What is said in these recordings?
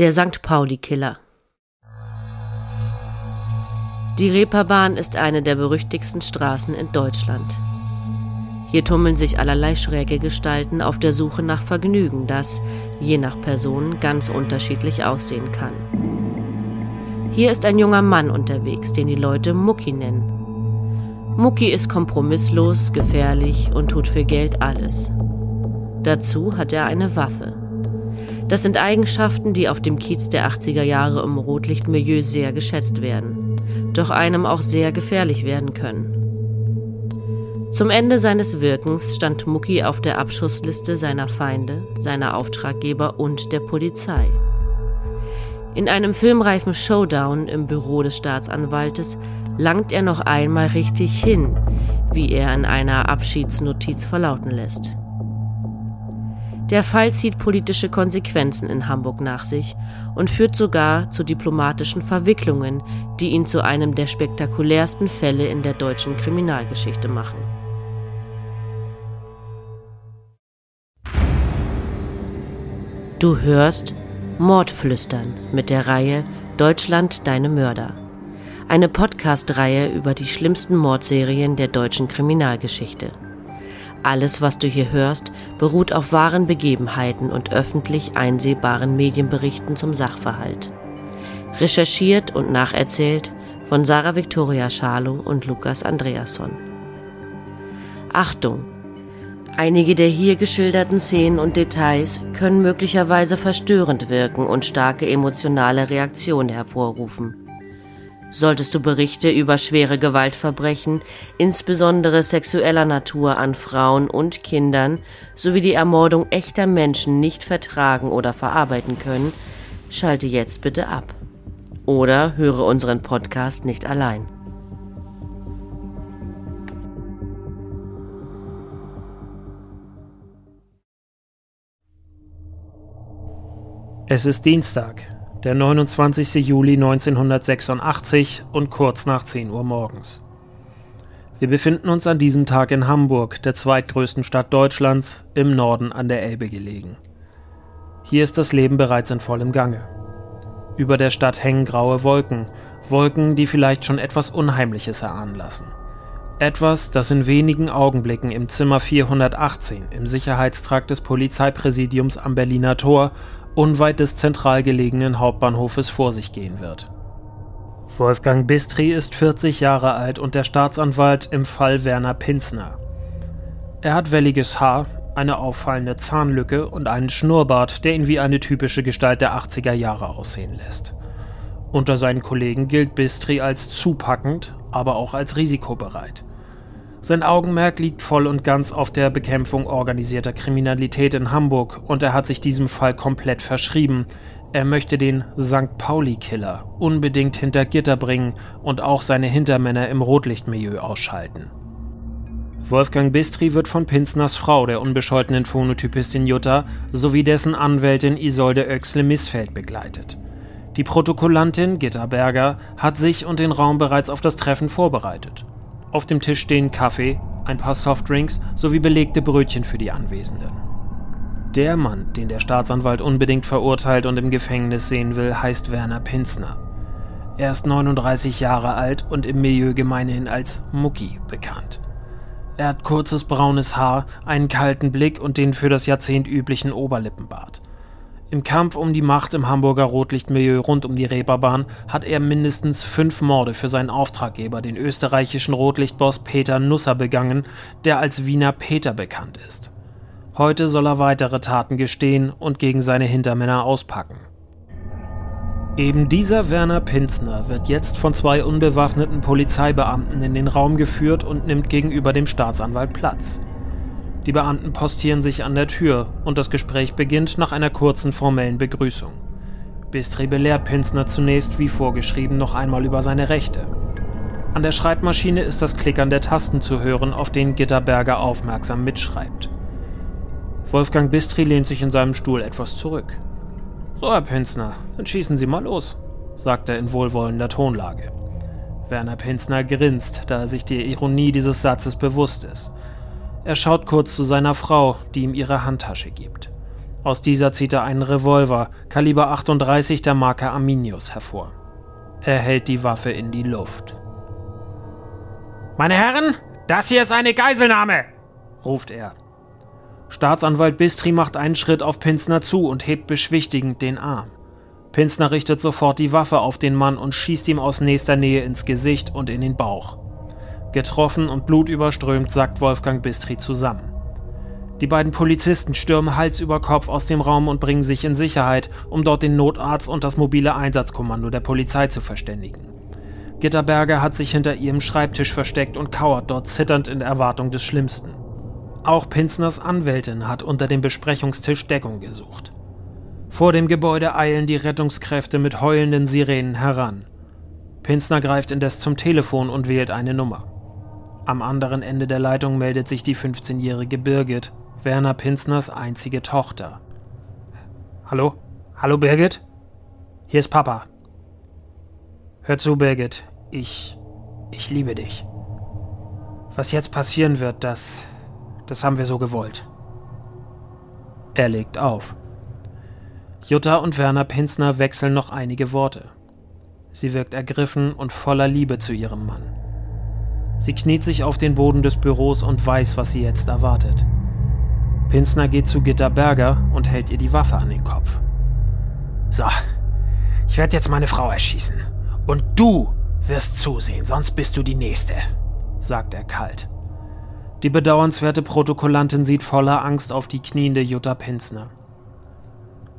Der St. Pauli-Killer. Die Reeperbahn ist eine der berüchtigsten Straßen in Deutschland. Hier tummeln sich allerlei schräge Gestalten auf der Suche nach Vergnügen, das, je nach Person, ganz unterschiedlich aussehen kann. Hier ist ein junger Mann unterwegs, den die Leute Mucki nennen. Mucki ist kompromisslos, gefährlich und tut für Geld alles. Dazu hat er eine Waffe. Das sind Eigenschaften, die auf dem Kiez der 80er Jahre im Rotlichtmilieu sehr geschätzt werden, doch einem auch sehr gefährlich werden können. Zum Ende seines Wirkens stand Mucki auf der Abschussliste seiner Feinde, seiner Auftraggeber und der Polizei. In einem filmreifen Showdown im Büro des Staatsanwaltes langt er noch einmal richtig hin, wie er in einer Abschiedsnotiz verlauten lässt. Der Fall zieht politische Konsequenzen in Hamburg nach sich und führt sogar zu diplomatischen Verwicklungen, die ihn zu einem der spektakulärsten Fälle in der deutschen Kriminalgeschichte machen. Du hörst Mordflüstern mit der Reihe Deutschland deine Mörder. Eine Podcast-Reihe über die schlimmsten Mordserien der deutschen Kriminalgeschichte. Alles, was du hier hörst, beruht auf wahren Begebenheiten und öffentlich einsehbaren Medienberichten zum Sachverhalt. Recherchiert und nacherzählt von Sarah Victoria Schalow und Lukas Andreasson. Achtung! Einige der hier geschilderten Szenen und Details können möglicherweise verstörend wirken und starke emotionale Reaktionen hervorrufen. Solltest du Berichte über schwere Gewaltverbrechen, insbesondere sexueller Natur an Frauen und Kindern, sowie die Ermordung echter Menschen nicht vertragen oder verarbeiten können, schalte jetzt bitte ab. Oder höre unseren Podcast nicht allein. Es ist Dienstag, der 29. Juli 1986 und kurz nach 10 Uhr morgens. Wir befinden uns an diesem Tag in Hamburg, der zweitgrößten Stadt Deutschlands, im Norden an der Elbe gelegen. Hier ist das Leben bereits in vollem Gange. Über der Stadt hängen graue Wolken, Wolken, die vielleicht schon etwas Unheimliches erahnen lassen. Etwas, das in wenigen Augenblicken im Zimmer 418 im Sicherheitstrakt des Polizeipräsidiums am Berliner Tor unweit des zentral gelegenen Hauptbahnhofes vor sich gehen wird. Wolfgang Bistri ist 40 Jahre alt und der Staatsanwalt im Fall Werner Pinsner. Er hat welliges Haar, eine auffallende Zahnlücke und einen Schnurrbart, der ihn wie eine typische Gestalt der 80er Jahre aussehen lässt. Unter seinen Kollegen gilt Bistri als zupackend, aber auch als risikobereit. Sein Augenmerk liegt voll und ganz auf der Bekämpfung organisierter Kriminalität in Hamburg und er hat sich diesem Fall komplett verschrieben. Er möchte den St. Pauli-Killer unbedingt hinter Gitter bringen und auch seine Hintermänner im Rotlichtmilieu ausschalten. Wolfgang Bistri wird von Pinsners Frau, der unbescholtenen Phonotypistin Jutta, sowie dessen Anwältin Isolde Oechsle-Missfeld begleitet. Die Protokollantin Gitta Berger hat sich und den Raum bereits auf das Treffen vorbereitet. Auf dem Tisch stehen Kaffee, ein paar Softdrinks sowie belegte Brötchen für die Anwesenden. Der Mann, den der Staatsanwalt unbedingt verurteilt und im Gefängnis sehen will, heißt Werner Pinsner. Er ist 39 Jahre alt und im Milieu gemeinhin als Mucki bekannt. Er hat kurzes braunes Haar, einen kalten Blick und den für das Jahrzehnt üblichen Oberlippenbart. Im Kampf um die Macht im Hamburger Rotlichtmilieu rund um die Reeperbahn hat er mindestens fünf Morde für seinen Auftraggeber, den österreichischen Rotlichtboss Peter Nusser, begangen, der als Wiener Peter bekannt ist. Heute soll er weitere Taten gestehen und gegen seine Hintermänner auspacken. Eben dieser Werner Pinzner wird jetzt von zwei unbewaffneten Polizeibeamten in den Raum geführt und nimmt gegenüber dem Staatsanwalt Platz. Die Beamten postieren sich an der Tür und das Gespräch beginnt nach einer kurzen formellen Begrüßung. Bistri belehrt Pinsner zunächst, wie vorgeschrieben, noch einmal über seine Rechte. An der Schreibmaschine ist das Klickern der Tasten zu hören, auf denen Gitterberger aufmerksam mitschreibt. Wolfgang Bistri lehnt sich in seinem Stuhl etwas zurück. So, Herr Pinsner, dann schießen Sie mal los, sagt er in wohlwollender Tonlage. Werner Pinsner grinst, da er sich der Ironie dieses Satzes bewusst ist. Er schaut kurz zu seiner Frau, die ihm ihre Handtasche gibt. Aus dieser zieht er einen Revolver, Kaliber 38 der Marke Arminius, hervor. Er hält die Waffe in die Luft. Meine Herren, das hier ist eine Geiselnahme, ruft er. Staatsanwalt Bistri macht einen Schritt auf Pinsner zu und hebt beschwichtigend den Arm. Pinsner richtet sofort die Waffe auf den Mann und schießt ihm aus nächster Nähe ins Gesicht und in den Bauch. Getroffen und blutüberströmt sackt Wolfgang Bistri zusammen. Die beiden Polizisten stürmen Hals über Kopf aus dem Raum und bringen sich in Sicherheit, um dort den Notarzt und das mobile Einsatzkommando der Polizei zu verständigen. Gitterberger hat sich hinter ihrem Schreibtisch versteckt und kauert dort zitternd in Erwartung des Schlimmsten. Auch Pinsners Anwältin hat unter dem Besprechungstisch Deckung gesucht. Vor dem Gebäude eilen die Rettungskräfte mit heulenden Sirenen heran. Pinsner greift indes zum Telefon und wählt eine Nummer. Am anderen Ende der Leitung meldet sich die 15-jährige Birgit, Werner Pinsners einzige Tochter. Hallo? Hallo Birgit? Hier ist Papa. Hör zu, Birgit. Ich. Ich liebe dich. Was jetzt passieren wird, das. Das haben wir so gewollt. Er legt auf. Jutta und Werner Pinsner wechseln noch einige Worte. Sie wirkt ergriffen und voller Liebe zu ihrem Mann. Sie kniet sich auf den Boden des Büros und weiß, was sie jetzt erwartet. Pinsner geht zu Gitta Berger und hält ihr die Waffe an den Kopf. So, ich werde jetzt meine Frau erschießen. Und du wirst zusehen, sonst bist du die Nächste, sagt er kalt. Die bedauernswerte Protokollantin sieht voller Angst auf die kniende Jutta Pinsner.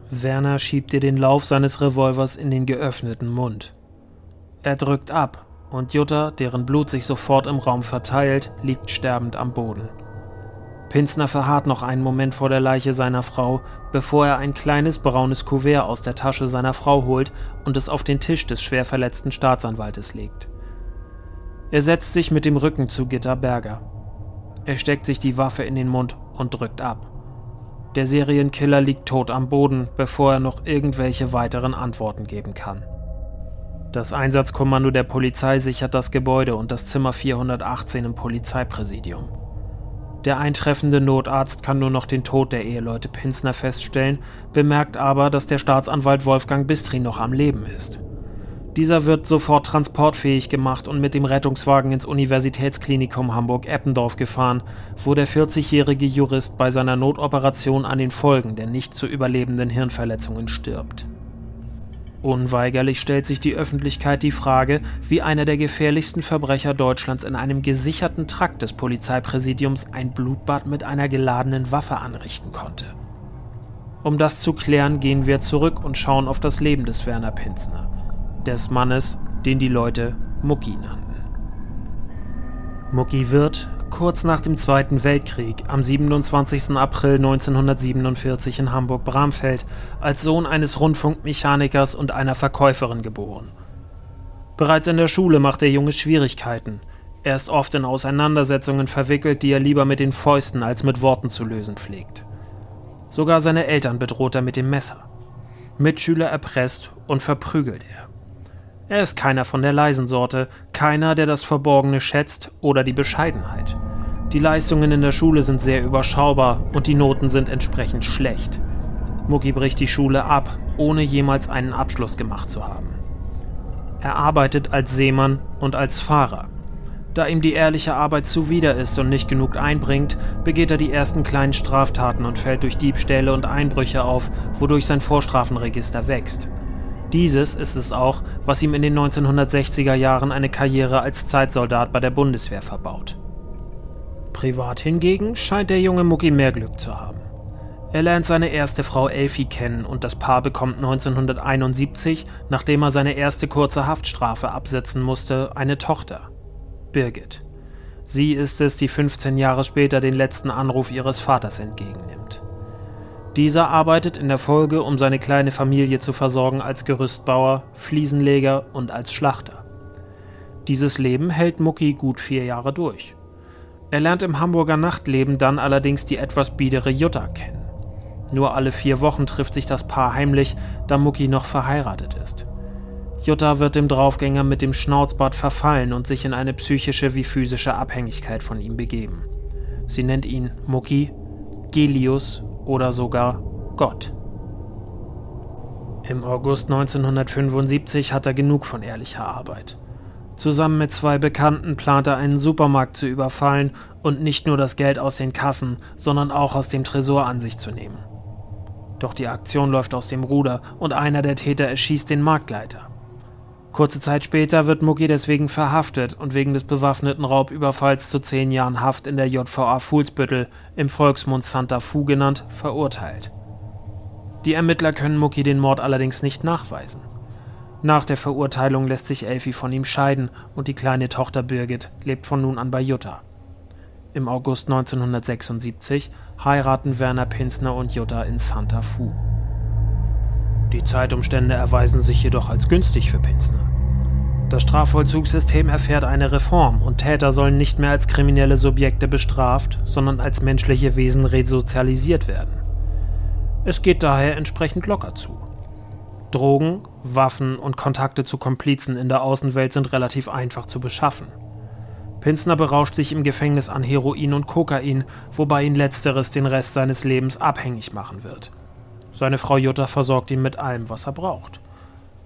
Werner schiebt ihr den Lauf seines Revolvers in den geöffneten Mund. Er drückt ab und Jutta, deren Blut sich sofort im Raum verteilt, liegt sterbend am Boden. Pinsner verharrt noch einen Moment vor der Leiche seiner Frau, bevor er ein kleines braunes Kuvert aus der Tasche seiner Frau holt und es auf den Tisch des schwer verletzten Staatsanwaltes legt. Er setzt sich mit dem Rücken zu Gitter Berger. Er steckt sich die Waffe in den Mund und drückt ab. Der Serienkiller liegt tot am Boden, bevor er noch irgendwelche weiteren Antworten geben kann. Das Einsatzkommando der Polizei sichert das Gebäude und das Zimmer 418 im Polizeipräsidium. Der eintreffende Notarzt kann nur noch den Tod der Eheleute Pinsner feststellen, bemerkt aber, dass der Staatsanwalt Wolfgang Bistri noch am Leben ist. Dieser wird sofort transportfähig gemacht und mit dem Rettungswagen ins Universitätsklinikum Hamburg-Eppendorf gefahren, wo der 40-jährige Jurist bei seiner Notoperation an den Folgen der nicht zu überlebenden Hirnverletzungen stirbt. Unweigerlich stellt sich die Öffentlichkeit die Frage, wie einer der gefährlichsten Verbrecher Deutschlands in einem gesicherten Trakt des Polizeipräsidiums ein Blutbad mit einer geladenen Waffe anrichten konnte. Um das zu klären, gehen wir zurück und schauen auf das Leben des Werner Pinsner, des Mannes, den die Leute Mucki nannten. Mucki wird, kurz nach dem Zweiten Weltkrieg am 27. April 1947 in Hamburg-Bramfeld als Sohn eines Rundfunkmechanikers und einer Verkäuferin geboren. Bereits in der Schule macht der Junge Schwierigkeiten. Er ist oft in Auseinandersetzungen verwickelt, die er lieber mit den Fäusten als mit Worten zu lösen pflegt. Sogar seine Eltern bedroht er mit dem Messer. Mitschüler erpresst und verprügelt er. Er ist keiner von der leisen Sorte, keiner, der das Verborgene schätzt oder die Bescheidenheit. Die Leistungen in der Schule sind sehr überschaubar und die Noten sind entsprechend schlecht. Mucki bricht die Schule ab, ohne jemals einen Abschluss gemacht zu haben. Er arbeitet als Seemann und als Fahrer. Da ihm die ehrliche Arbeit zuwider ist und nicht genug einbringt, begeht er die ersten kleinen Straftaten und fällt durch Diebstähle und Einbrüche auf, wodurch sein Vorstrafenregister wächst. Dieses ist es auch, was ihm in den 1960er Jahren eine Karriere als Zeitsoldat bei der Bundeswehr verbaut. Privat hingegen scheint der junge Mucki mehr Glück zu haben. Er lernt seine erste Frau Elfie kennen und das Paar bekommt 1971, nachdem er seine erste kurze Haftstrafe absetzen musste, eine Tochter, Birgit. Sie ist es, die 15 Jahre später den letzten Anruf ihres Vaters entgegennimmt. Dieser arbeitet in der Folge, um seine kleine Familie zu versorgen, als Gerüstbauer, Fliesenleger und als Schlachter. Dieses Leben hält Mucki gut vier Jahre durch. Er lernt im Hamburger Nachtleben dann allerdings die etwas biedere Jutta kennen. Nur alle vier Wochen trifft sich das Paar heimlich, da Mucki noch verheiratet ist. Jutta wird dem Draufgänger mit dem Schnauzbart verfallen und sich in eine psychische wie physische Abhängigkeit von ihm begeben. Sie nennt ihn Mucki, Gelius oder sogar Gott. Im August 1975 hat er genug von ehrlicher Arbeit. Zusammen mit zwei Bekannten plant er einen Supermarkt zu überfallen und nicht nur das Geld aus den Kassen, sondern auch aus dem Tresor an sich zu nehmen. Doch die Aktion läuft aus dem Ruder und einer der Täter erschießt den Marktleiter. Kurze Zeit später wird Mucki deswegen verhaftet und wegen des bewaffneten Raubüberfalls zu zehn Jahren Haft in der JVA Fuhlsbüttel, im Volksmund Santa Fu genannt, verurteilt. Die Ermittler können Mucki den Mord allerdings nicht nachweisen. Nach der Verurteilung lässt sich Elfi von ihm scheiden und die kleine Tochter Birgit lebt von nun an bei Jutta. Im August 1976 heiraten Werner Pinsner und Jutta in Santa Fu. Die Zeitumstände erweisen sich jedoch als günstig für Pinsner. Das Strafvollzugssystem erfährt eine Reform und Täter sollen nicht mehr als kriminelle Subjekte bestraft, sondern als menschliche Wesen resozialisiert werden. Es geht daher entsprechend locker zu. Drogen, Waffen und Kontakte zu Komplizen in der Außenwelt sind relativ einfach zu beschaffen. Pinsner berauscht sich im Gefängnis an Heroin und Kokain, wobei ihn letzteres den Rest seines Lebens abhängig machen wird. Seine Frau Jutta versorgt ihn mit allem, was er braucht.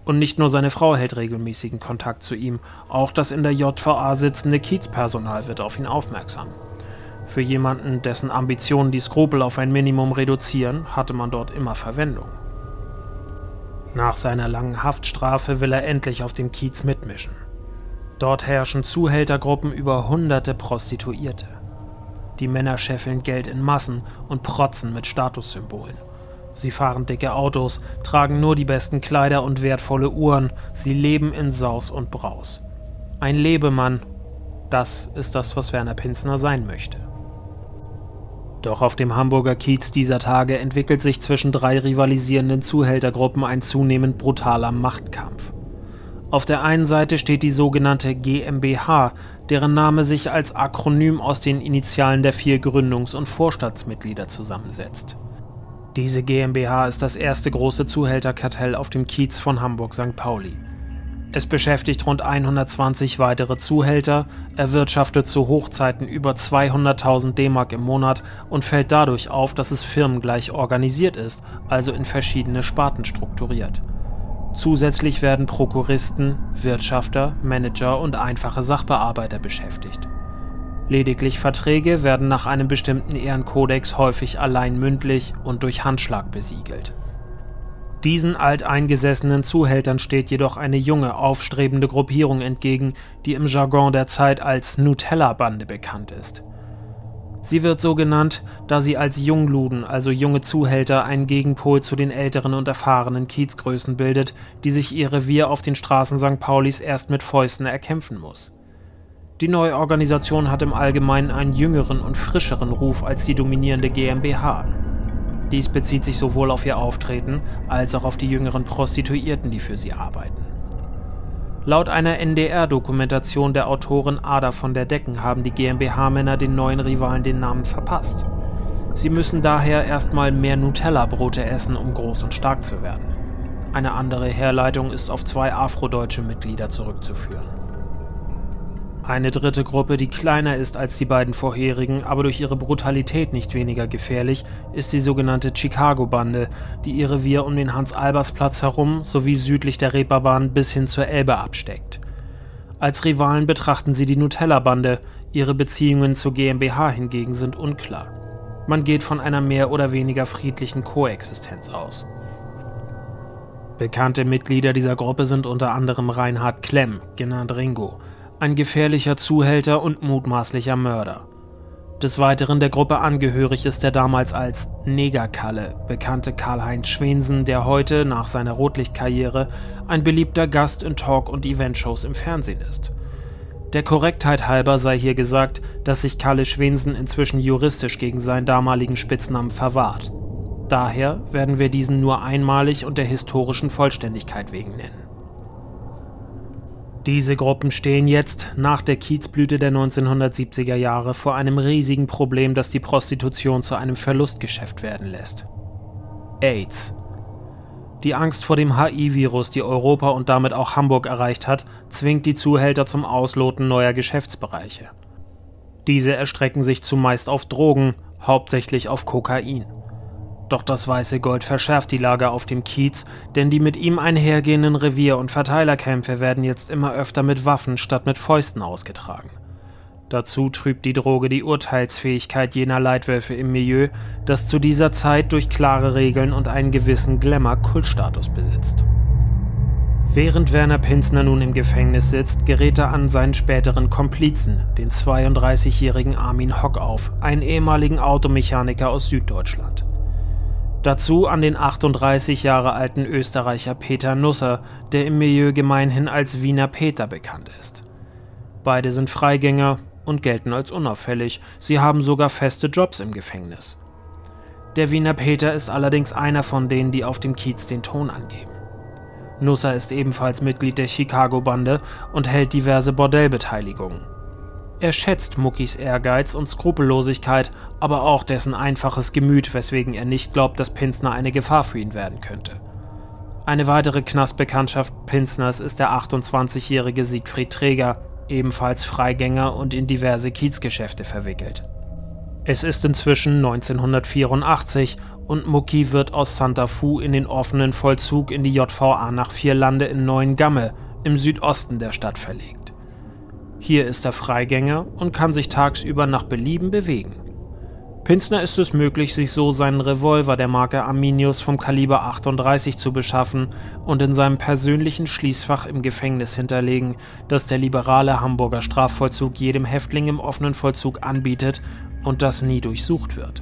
Und nicht nur seine Frau hält regelmäßigen Kontakt zu ihm, auch das in der JVA sitzende Kiezpersonal wird auf ihn aufmerksam. Für jemanden, dessen Ambitionen die Skrupel auf ein Minimum reduzieren, hatte man dort immer Verwendung. Nach seiner langen Haftstrafe will er endlich auf dem Kiez mitmischen. Dort herrschen Zuhältergruppen über hunderte Prostituierte. Die Männer scheffeln Geld in Massen und protzen mit Statussymbolen. Sie fahren dicke Autos, tragen nur die besten Kleider und wertvolle Uhren, sie leben in Saus und Braus. Ein Lebemann, das ist das, was Werner Pinsner sein möchte. Doch auf dem Hamburger Kiez dieser Tage entwickelt sich zwischen drei rivalisierenden Zuhältergruppen ein zunehmend brutaler Machtkampf. Auf der einen Seite steht die sogenannte GmbH, deren Name sich als Akronym aus den Initialen der vier Gründungs- und Vorstandsmitglieder zusammensetzt. Diese GmbH ist das erste große Zuhälterkartell auf dem Kiez von Hamburg-St. Pauli. Es beschäftigt rund 120 weitere Zuhälter, erwirtschaftet zu Hochzeiten über 200.000 D-Mark im Monat und fällt dadurch auf, dass es firmengleich organisiert ist, also in verschiedene Sparten strukturiert. Zusätzlich werden Prokuristen, Wirtschafter, Manager und einfache Sachbearbeiter beschäftigt. Lediglich Verträge werden nach einem bestimmten Ehrenkodex häufig allein mündlich und durch Handschlag besiegelt. Diesen alteingesessenen Zuhältern steht jedoch eine junge, aufstrebende Gruppierung entgegen, die im Jargon der Zeit als Nutella-Bande bekannt ist. Sie wird so genannt, da sie als Jungluden, also junge Zuhälter, einen Gegenpol zu den älteren und erfahrenen Kiezgrößen bildet, die sich ihr Revier auf den Straßen St. Paulis erst mit Fäusten erkämpfen muss. Die neue Organisation hat im Allgemeinen einen jüngeren und frischeren Ruf als die dominierende GmbH. Dies bezieht sich sowohl auf ihr Auftreten als auch auf die jüngeren Prostituierten, die für sie arbeiten. Laut einer NDR-Dokumentation der Autorin Ada von der Decken haben die GmbH-Männer den neuen Rivalen den Namen verpasst. Sie müssen daher erstmal mehr Nutella-Brote essen, um groß und stark zu werden. Eine andere Herleitung ist auf zwei afrodeutsche Mitglieder zurückzuführen. Eine dritte Gruppe, die kleiner ist als die beiden vorherigen, aber durch ihre Brutalität nicht weniger gefährlich, ist die sogenannte Chicago-Bande, die ihr Revier um den Hans-Albers-Platz herum sowie südlich der Reeperbahn bis hin zur Elbe absteckt. Als Rivalen betrachten sie die Nutella-Bande, ihre Beziehungen zur GmbH hingegen sind unklar. Man geht von einer mehr oder weniger friedlichen Koexistenz aus. Bekannte Mitglieder dieser Gruppe sind unter anderem Reinhard Klemm, genannt Ringo, ein gefährlicher Zuhälter und mutmaßlicher Mörder. Des Weiteren der Gruppe angehörig ist der damals als Negerkalle bekannte Karl-Heinz Schwensen, der heute nach seiner Rotlichtkarriere ein beliebter Gast in Talk- und Eventshows im Fernsehen ist. Der Korrektheit halber sei hier gesagt, dass sich Kalle Schwensen inzwischen juristisch gegen seinen damaligen Spitznamen verwahrt. Daher werden wir diesen nur einmalig und der historischen Vollständigkeit wegen nennen. Diese Gruppen stehen jetzt, nach der Kiezblüte der 1970er Jahre, vor einem riesigen Problem, das die Prostitution zu einem Verlustgeschäft werden lässt. AIDS. Die Angst vor dem HIV-Virus, die Europa und damit auch Hamburg erreicht hat, zwingt die Zuhälter zum Ausloten neuer Geschäftsbereiche. Diese erstrecken sich zumeist auf Drogen, hauptsächlich auf Kokain. Doch das weiße Gold verschärft die Lage auf dem Kiez, denn die mit ihm einhergehenden Revier- und Verteilerkämpfe werden jetzt immer öfter mit Waffen statt mit Fäusten ausgetragen. Dazu trübt die Droge die Urteilsfähigkeit jener Leitwölfe im Milieu, das zu dieser Zeit durch klare Regeln und einen gewissen Glamour Kultstatus besitzt. Während Werner Pinsner nun im Gefängnis sitzt, gerät er an seinen späteren Komplizen, den 32-jährigen Armin Hock auf, einen ehemaligen Automechaniker aus Süddeutschland. Dazu an den 38 Jahre alten Österreicher Peter Nusser, der im Milieu gemeinhin als Wiener Peter bekannt ist. Beide sind Freigänger und gelten als unauffällig, sie haben sogar feste Jobs im Gefängnis. Der Wiener Peter ist allerdings einer von denen, die auf dem Kiez den Ton angeben. Nusser ist ebenfalls Mitglied der Chicago-Bande und hält diverse Bordellbeteiligungen. Er schätzt Muckis Ehrgeiz und Skrupellosigkeit, aber auch dessen einfaches Gemüt, weswegen er nicht glaubt, dass Pinsner eine Gefahr für ihn werden könnte. Eine weitere Knastbekanntschaft Pinsners ist der 28-jährige Siegfried Träger, ebenfalls Freigänger und in diverse Kiezgeschäfte verwickelt. Es ist inzwischen 1984 und Mucki wird aus Santa Fu in den offenen Vollzug in die JVA nach Vierlande in Neuengamme im Südosten der Stadt verlegt. Hier ist er Freigänger und kann sich tagsüber nach Belieben bewegen. Pinsner ist es möglich, sich so seinen Revolver der Marke Arminius vom Kaliber 38 zu beschaffen und in seinem persönlichen Schließfach im Gefängnis hinterlegen, das der liberale Hamburger Strafvollzug jedem Häftling im offenen Vollzug anbietet und das nie durchsucht wird.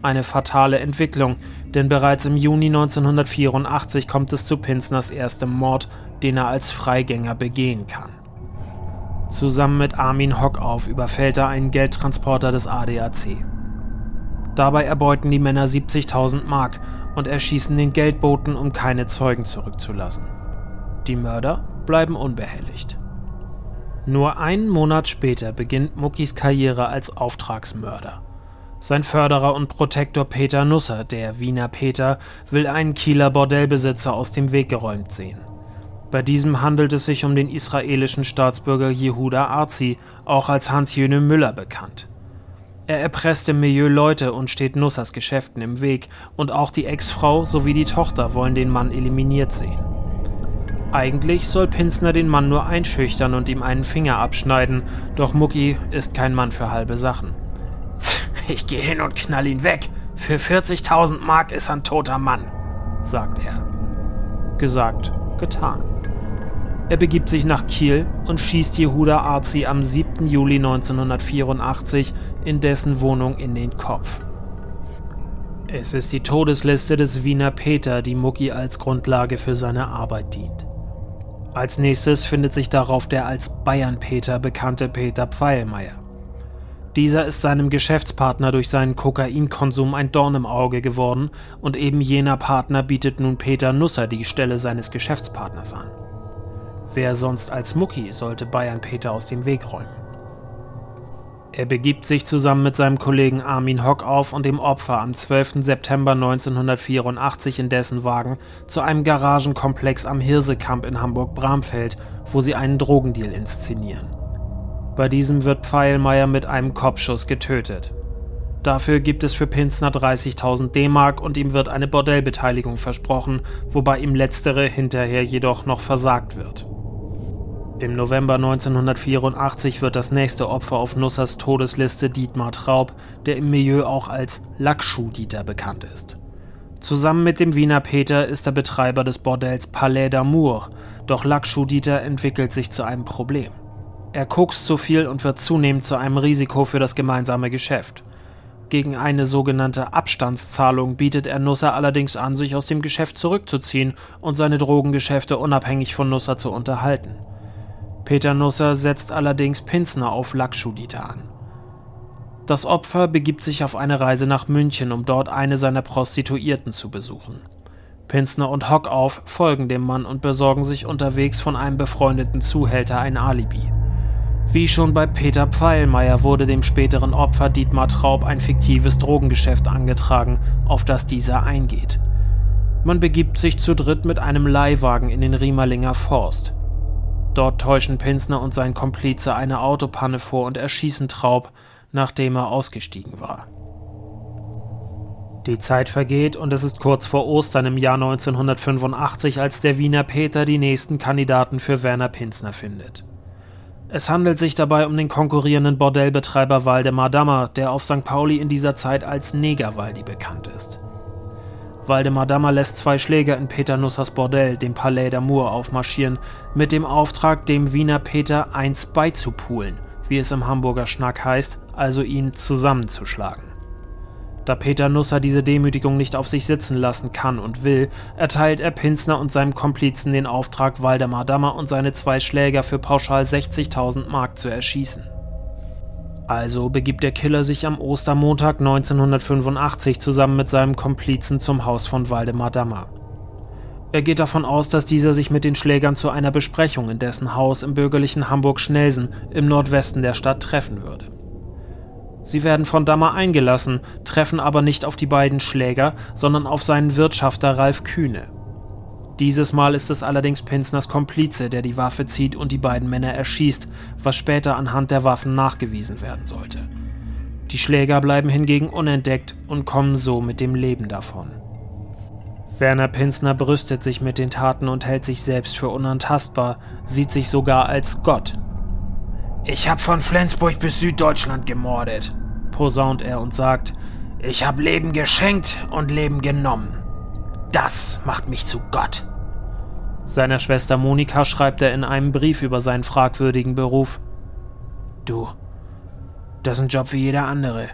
Eine fatale Entwicklung, denn bereits im Juni 1984 kommt es zu Pinsners erstem Mord, den er als Freigänger begehen kann. Zusammen mit Armin Hockauf überfällt er einen Geldtransporter des ADAC. Dabei erbeuten die Männer 70.000 Mark und erschießen den Geldboten, um keine Zeugen zurückzulassen. Die Mörder bleiben unbehelligt. Nur einen Monat später beginnt Muckis Karriere als Auftragsmörder. Sein Förderer und Protektor Peter Nusser, der Wiener Peter, will einen Kieler Bordellbesitzer aus dem Weg geräumt sehen. Bei diesem handelt es sich um den israelischen Staatsbürger Jehuda Arzi, auch als Hans-Jöne Müller bekannt. Er erpresst im Milieu Leute und steht Nussers Geschäften im Weg, und auch die Ex-Frau sowie die Tochter wollen den Mann eliminiert sehen. Eigentlich soll Pinsner den Mann nur einschüchtern und ihm einen Finger abschneiden, doch Mucki ist kein Mann für halbe Sachen. Ich gehe hin und knall ihn weg. Für 40.000 Mark ist ein toter Mann, sagt er. Gesagt, getan. Er begibt sich nach Kiel und schießt Jehuda Arzi am 7. Juli 1984 in dessen Wohnung in den Kopf. Es ist die Todesliste des Wiener Peter, die Mucki als Grundlage für seine Arbeit dient. Als nächstes findet sich darauf der als Bayern-Peter bekannte Peter Pfeilmeier. Dieser ist seinem Geschäftspartner durch seinen Kokainkonsum ein Dorn im Auge geworden und eben jener Partner bietet nun Peter Nusser die Stelle seines Geschäftspartners an. Wer sonst als Mucki sollte Bayern Peter aus dem Weg räumen? Er begibt sich zusammen mit seinem Kollegen Armin Hock auf und dem Opfer am 12. September 1984 in dessen Wagen zu einem Garagenkomplex am Hirsekamp in Hamburg-Bramfeld, wo sie einen Drogendeal inszenieren. Bei diesem wird Pfeilmeier mit einem Kopfschuss getötet. Dafür gibt es für Pinsner 30.000 D-Mark und ihm wird eine Bordellbeteiligung versprochen, wobei ihm letztere hinterher jedoch noch versagt wird. Im November 1984 wird das nächste Opfer auf Nussers Todesliste Dietmar Traub, der im Milieu auch als Lackschuh-Dieter bekannt ist. Zusammen mit dem Wiener Peter ist er Betreiber des Bordells Palais d'Amour, doch Lackschuh-Dieter entwickelt sich zu einem Problem. Er kokst zu viel und wird zunehmend zu einem Risiko für das gemeinsame Geschäft. Gegen eine sogenannte Abstandszahlung bietet er Nusser allerdings an, sich aus dem Geschäft zurückzuziehen und seine Drogengeschäfte unabhängig von Nusser zu unterhalten. Peter Nusser setzt allerdings Pinsner auf Lakshudita an. Das Opfer begibt sich auf eine Reise nach München, um dort eine seiner Prostituierten zu besuchen. Pinsner und Hockauf folgen dem Mann und besorgen sich unterwegs von einem befreundeten Zuhälter ein Alibi. Wie schon bei Peter Pfeilmeier wurde dem späteren Opfer Dietmar Traub ein fiktives Drogengeschäft angetragen, auf das dieser eingeht. Man begibt sich zu dritt mit einem Leihwagen in den Riemerlinger Forst. Dort täuschen Pinsner und sein Komplize eine Autopanne vor und erschießen Traub, nachdem er ausgestiegen war. Die Zeit vergeht und es ist kurz vor Ostern im Jahr 1985, als der Wiener Peter die nächsten Kandidaten für Werner Pinsner findet. Es handelt sich dabei um den konkurrierenden Bordellbetreiber Waldemar Dammer, der auf St. Pauli in dieser Zeit als Negerwaldi bekannt ist. Waldemar Dammer lässt zwei Schläger in Peter Nussers Bordell, dem Palais d'Amour, aufmarschieren, mit dem Auftrag, dem Wiener Peter eins beizupulen, wie es im Hamburger Schnack heißt, also ihn zusammenzuschlagen. Da Peter Nusser diese Demütigung nicht auf sich sitzen lassen kann und will, erteilt er Pinsner und seinem Komplizen den Auftrag, Waldemar Dammer und seine zwei Schläger für pauschal 60.000 Mark zu erschießen. Also begibt der Killer sich am Ostermontag 1985 zusammen mit seinem Komplizen zum Haus von Waldemar Dammer. Er geht davon aus, dass dieser sich mit den Schlägern zu einer Besprechung in dessen Haus im bürgerlichen Hamburg-Schnelsen im Nordwesten der Stadt treffen würde. Sie werden von Dammer eingelassen, treffen aber nicht auf die beiden Schläger, sondern auf seinen Wirtschafter Ralf Kühne. Dieses Mal ist es allerdings Pinsners Komplize, der die Waffe zieht und die beiden Männer erschießt, was später anhand der Waffen nachgewiesen werden sollte. Die Schläger bleiben hingegen unentdeckt und kommen so mit dem Leben davon. Werner Pinsner brüstet sich mit den Taten und hält sich selbst für unantastbar, sieht sich sogar als Gott ich hab von Flensburg bis Süddeutschland gemordet, posaunt er und sagt, ich hab Leben geschenkt und Leben genommen. Das macht mich zu Gott. Seiner Schwester Monika schreibt er in einem Brief über seinen fragwürdigen Beruf. Du, das ist ein Job wie jeder andere.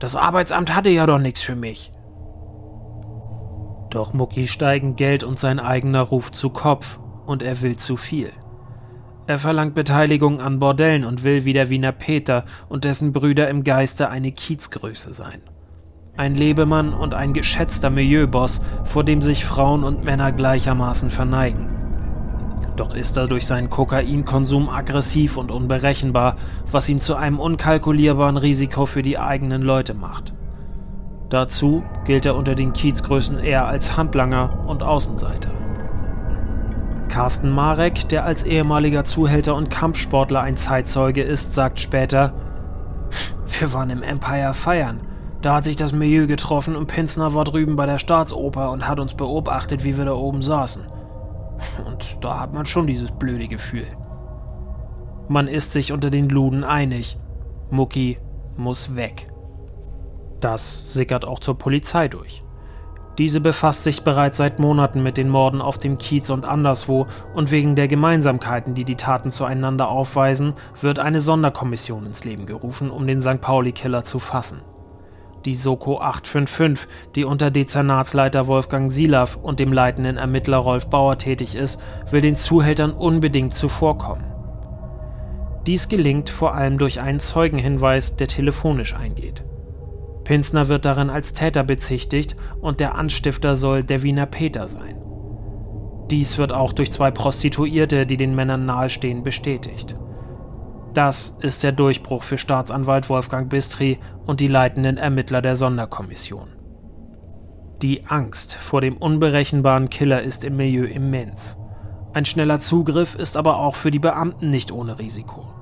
Das Arbeitsamt hatte ja doch nichts für mich. Doch Mucki steigen Geld und sein eigener Ruf zu Kopf und er will zu viel. Er verlangt Beteiligung an Bordellen und will wie der Wiener Peter und dessen Brüder im Geiste eine Kiezgröße sein. Ein Lebemann und ein geschätzter Milieuboss, vor dem sich Frauen und Männer gleichermaßen verneigen. Doch ist er durch seinen Kokainkonsum aggressiv und unberechenbar, was ihn zu einem unkalkulierbaren Risiko für die eigenen Leute macht. Dazu gilt er unter den Kiezgrößen eher als Handlanger und Außenseiter. Carsten Marek, der als ehemaliger Zuhälter und Kampfsportler ein Zeitzeuge ist, sagt später: Wir waren im Empire feiern. Da hat sich das Milieu getroffen und Pinsner war drüben bei der Staatsoper und hat uns beobachtet, wie wir da oben saßen. Und da hat man schon dieses blöde Gefühl. Man ist sich unter den Luden einig. Mucki muss weg. Das sickert auch zur Polizei durch. Diese befasst sich bereits seit Monaten mit den Morden auf dem Kiez und anderswo und wegen der Gemeinsamkeiten, die die Taten zueinander aufweisen, wird eine Sonderkommission ins Leben gerufen, um den St. Pauli-Killer zu fassen. Die Soko 855, die unter Dezernatsleiter Wolfgang Silav und dem leitenden Ermittler Rolf Bauer tätig ist, will den Zuhältern unbedingt zuvorkommen. Dies gelingt vor allem durch einen Zeugenhinweis, der telefonisch eingeht. Pinsner wird darin als Täter bezichtigt und der Anstifter soll der Wiener Peter sein. Dies wird auch durch zwei Prostituierte, die den Männern nahestehen, bestätigt. Das ist der Durchbruch für Staatsanwalt Wolfgang Bistri und die leitenden Ermittler der Sonderkommission. Die Angst vor dem unberechenbaren Killer ist im Milieu immens. Ein schneller Zugriff ist aber auch für die Beamten nicht ohne Risiko.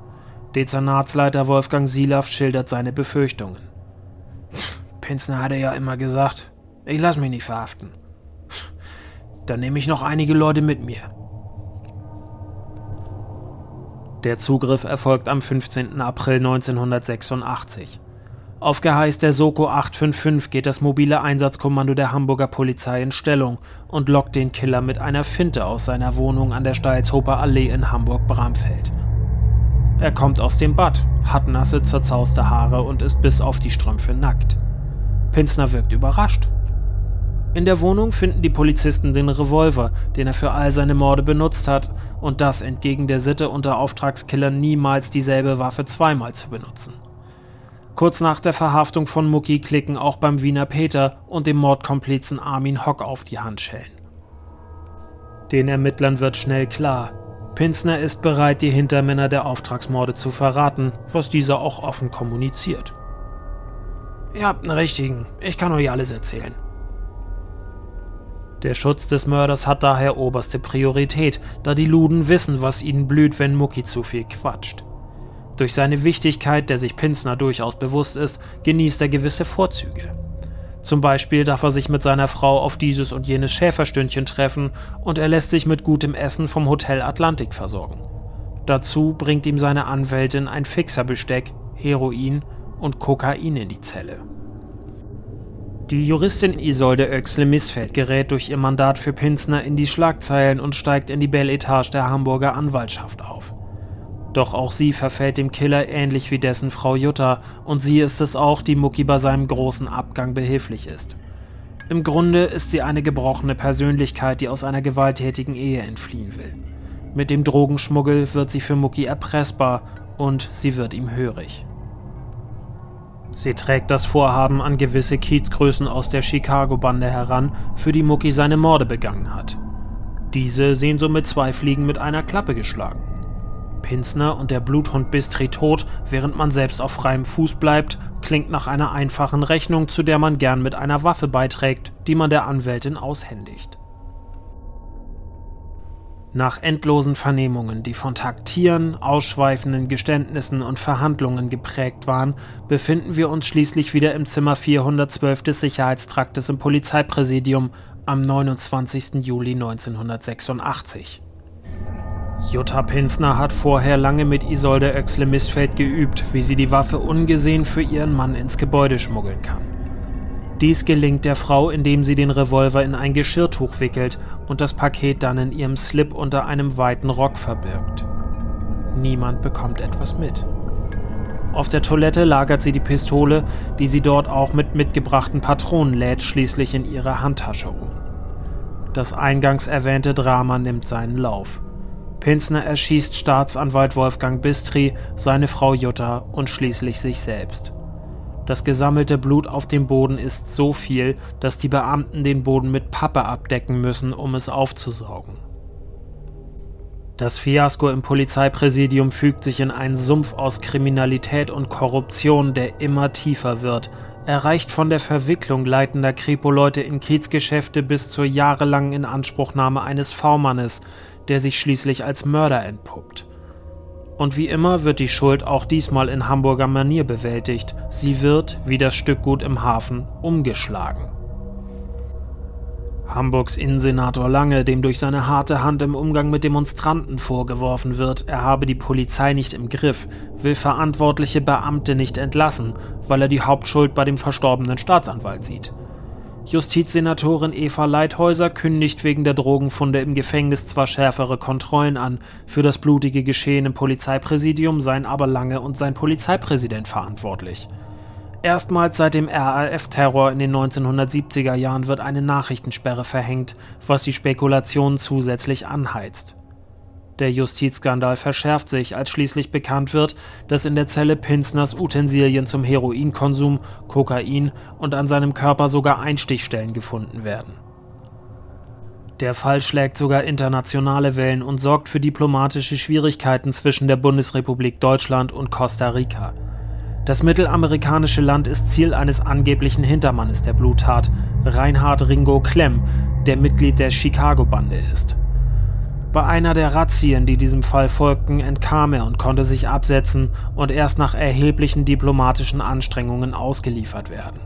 Dezernatsleiter Wolfgang Silav schildert seine Befürchtungen. Pinsner hatte ja immer gesagt, ich lass mich nicht verhaften. Dann nehme ich noch einige Leute mit mir. Der Zugriff erfolgt am 15. April 1986. Auf Geheiß der Soko 855 geht das mobile Einsatzkommando der Hamburger Polizei in Stellung und lockt den Killer mit einer Finte aus seiner Wohnung an der Steilshofer Allee in Hamburg-Bramfeld. Er kommt aus dem Bad, hat nasse, zerzauste Haare und ist bis auf die Strümpfe nackt. Pinsner wirkt überrascht. In der Wohnung finden die Polizisten den Revolver, den er für all seine Morde benutzt hat, und das entgegen der Sitte unter Auftragskillern niemals dieselbe Waffe zweimal zu benutzen. Kurz nach der Verhaftung von Mucki klicken auch beim Wiener Peter und dem Mordkomplizen Armin Hock auf die Handschellen. Den Ermittlern wird schnell klar, Pinsner ist bereit, die Hintermänner der Auftragsmorde zu verraten, was dieser auch offen kommuniziert. Ihr habt einen richtigen, ich kann euch alles erzählen. Der Schutz des Mörders hat daher oberste Priorität, da die Luden wissen, was ihnen blüht, wenn Mucki zu viel quatscht. Durch seine Wichtigkeit, der sich Pinsner durchaus bewusst ist, genießt er gewisse Vorzüge. Zum Beispiel darf er sich mit seiner Frau auf dieses und jenes Schäferstündchen treffen und er lässt sich mit gutem Essen vom Hotel Atlantik versorgen. Dazu bringt ihm seine Anwältin ein Fixerbesteck, Heroin und Kokain in die Zelle. Die Juristin Isolde Oechsle-Missfeld gerät durch ihr Mandat für Pinsner in die Schlagzeilen und steigt in die Belle Etage der Hamburger Anwaltschaft auf. Doch auch sie verfällt dem Killer ähnlich wie dessen Frau Jutta, und sie ist es auch, die Mucki bei seinem großen Abgang behilflich ist. Im Grunde ist sie eine gebrochene Persönlichkeit, die aus einer gewalttätigen Ehe entfliehen will. Mit dem Drogenschmuggel wird sie für Mucki erpressbar und sie wird ihm hörig. Sie trägt das Vorhaben an gewisse Kiezgrößen aus der Chicago-Bande heran, für die Mucki seine Morde begangen hat. Diese sehen somit zwei Fliegen mit einer Klappe geschlagen. Pinsner und der Bluthund Bistri tot, während man selbst auf freiem Fuß bleibt, klingt nach einer einfachen Rechnung, zu der man gern mit einer Waffe beiträgt, die man der Anwältin aushändigt. Nach endlosen Vernehmungen, die von Taktieren, ausschweifenden Geständnissen und Verhandlungen geprägt waren, befinden wir uns schließlich wieder im Zimmer 412 des Sicherheitstraktes im Polizeipräsidium am 29. Juli 1986. Jutta Pinsner hat vorher lange mit Isolde Oechsle-Mistfeld geübt, wie sie die Waffe ungesehen für ihren Mann ins Gebäude schmuggeln kann. Dies gelingt der Frau, indem sie den Revolver in ein Geschirrtuch wickelt und das Paket dann in ihrem Slip unter einem weiten Rock verbirgt. Niemand bekommt etwas mit. Auf der Toilette lagert sie die Pistole, die sie dort auch mit mitgebrachten Patronen lädt, schließlich in ihre Handtasche um. Das eingangs erwähnte Drama nimmt seinen Lauf. Pinsner erschießt Staatsanwalt Wolfgang Bistri, seine Frau Jutta und schließlich sich selbst. Das gesammelte Blut auf dem Boden ist so viel, dass die Beamten den Boden mit Pappe abdecken müssen, um es aufzusaugen. Das Fiasko im Polizeipräsidium fügt sich in einen Sumpf aus Kriminalität und Korruption, der immer tiefer wird. erreicht von der Verwicklung leitender Kripo-Leute in Kiezgeschäfte bis zur jahrelangen Inanspruchnahme eines V-Mannes, der sich schließlich als Mörder entpuppt. Und wie immer wird die Schuld auch diesmal in Hamburger Manier bewältigt. Sie wird, wie das Stückgut im Hafen, umgeschlagen. Hamburgs Innensenator Lange, dem durch seine harte Hand im Umgang mit Demonstranten vorgeworfen wird, er habe die Polizei nicht im Griff, will verantwortliche Beamte nicht entlassen, weil er die Hauptschuld bei dem verstorbenen Staatsanwalt sieht. Justizsenatorin Eva Leithäuser kündigt wegen der Drogenfunde im Gefängnis zwar schärfere Kontrollen an, für das blutige Geschehen im Polizeipräsidium seien aber Lange und sein Polizeipräsident verantwortlich. Erstmals seit dem RAF-Terror in den 1970er Jahren wird eine Nachrichtensperre verhängt, was die Spekulationen zusätzlich anheizt. Der Justizskandal verschärft sich, als schließlich bekannt wird, dass in der Zelle Pinsners Utensilien zum Heroinkonsum, Kokain und an seinem Körper sogar Einstichstellen gefunden werden. Der Fall schlägt sogar internationale Wellen und sorgt für diplomatische Schwierigkeiten zwischen der Bundesrepublik Deutschland und Costa Rica. Das mittelamerikanische Land ist Ziel eines angeblichen Hintermannes der Bluttat, Reinhard Ringo Klemm, der Mitglied der Chicago-Bande ist. Bei einer der Razzien, die diesem Fall folgten, entkam er und konnte sich absetzen und erst nach erheblichen diplomatischen Anstrengungen ausgeliefert werden.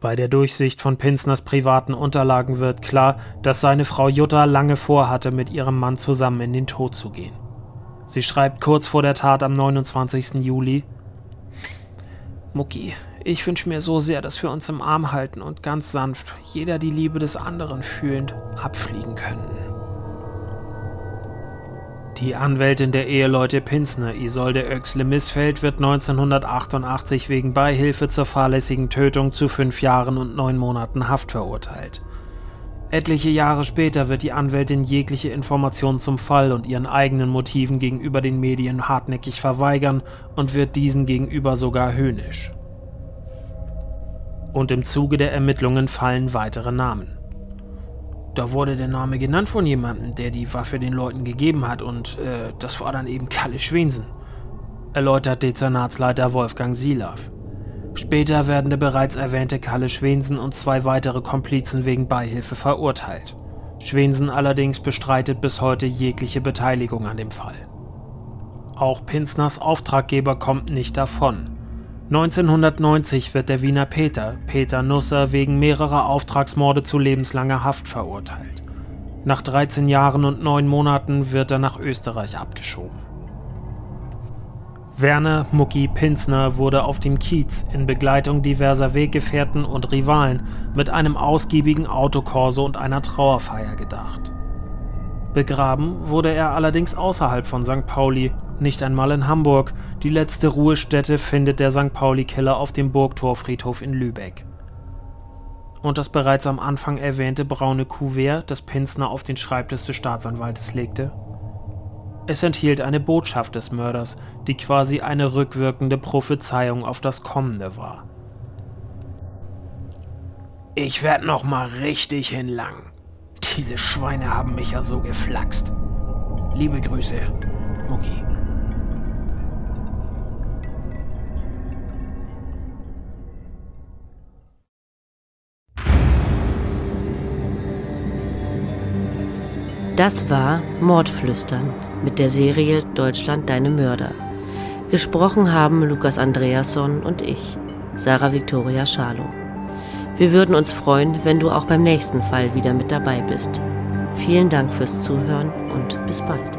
Bei der Durchsicht von Pinsners privaten Unterlagen wird klar, dass seine Frau Jutta lange vorhatte, mit ihrem Mann zusammen in den Tod zu gehen. Sie schreibt kurz vor der Tat am 29. Juli: Mucki, ich wünsche mir so sehr, dass wir uns im Arm halten und ganz sanft, jeder die Liebe des anderen fühlend, abfliegen könnten. Die Anwältin der Eheleute Pinsner, Isolde Oechsle-Missfeld, wird 1988 wegen Beihilfe zur fahrlässigen Tötung zu fünf Jahren und neun Monaten Haft verurteilt. Etliche Jahre später wird die Anwältin jegliche Information zum Fall und ihren eigenen Motiven gegenüber den Medien hartnäckig verweigern und wird diesen gegenüber sogar höhnisch und im Zuge der Ermittlungen fallen weitere Namen. Da wurde der Name genannt von jemandem, der die Waffe den Leuten gegeben hat und äh, das war dann eben Kalle Schwensen, erläutert Dezernatsleiter Wolfgang Silav. Später werden der bereits erwähnte Kalle Schwensen und zwei weitere Komplizen wegen Beihilfe verurteilt. Schwensen allerdings bestreitet bis heute jegliche Beteiligung an dem Fall. Auch Pinsners Auftraggeber kommt nicht davon. 1990 wird der Wiener Peter, Peter Nusser, wegen mehrerer Auftragsmorde zu lebenslanger Haft verurteilt. Nach 13 Jahren und 9 Monaten wird er nach Österreich abgeschoben. Werner Mucki Pinsner wurde auf dem Kiez in Begleitung diverser Weggefährten und Rivalen mit einem ausgiebigen Autokorso und einer Trauerfeier gedacht. Begraben wurde er allerdings außerhalb von St. Pauli, nicht einmal in Hamburg. Die letzte Ruhestätte findet der St. Pauli-Killer auf dem Burgtorfriedhof in Lübeck. Und das bereits am Anfang erwähnte braune Kuvert, das Pinsner auf den Schreibtisch des Staatsanwaltes legte? Es enthielt eine Botschaft des Mörders, die quasi eine rückwirkende Prophezeiung auf das Kommende war. Ich werd noch mal richtig hinlangen. Diese Schweine haben mich ja so geflaxt. Liebe Grüße, Mucki. Das war Mordflüstern mit der Serie Deutschland deine Mörder. Gesprochen haben Lukas Andreasson und ich, Sarah Victoria Schalow. Wir würden uns freuen, wenn du auch beim nächsten Fall wieder mit dabei bist. Vielen Dank fürs Zuhören und bis bald.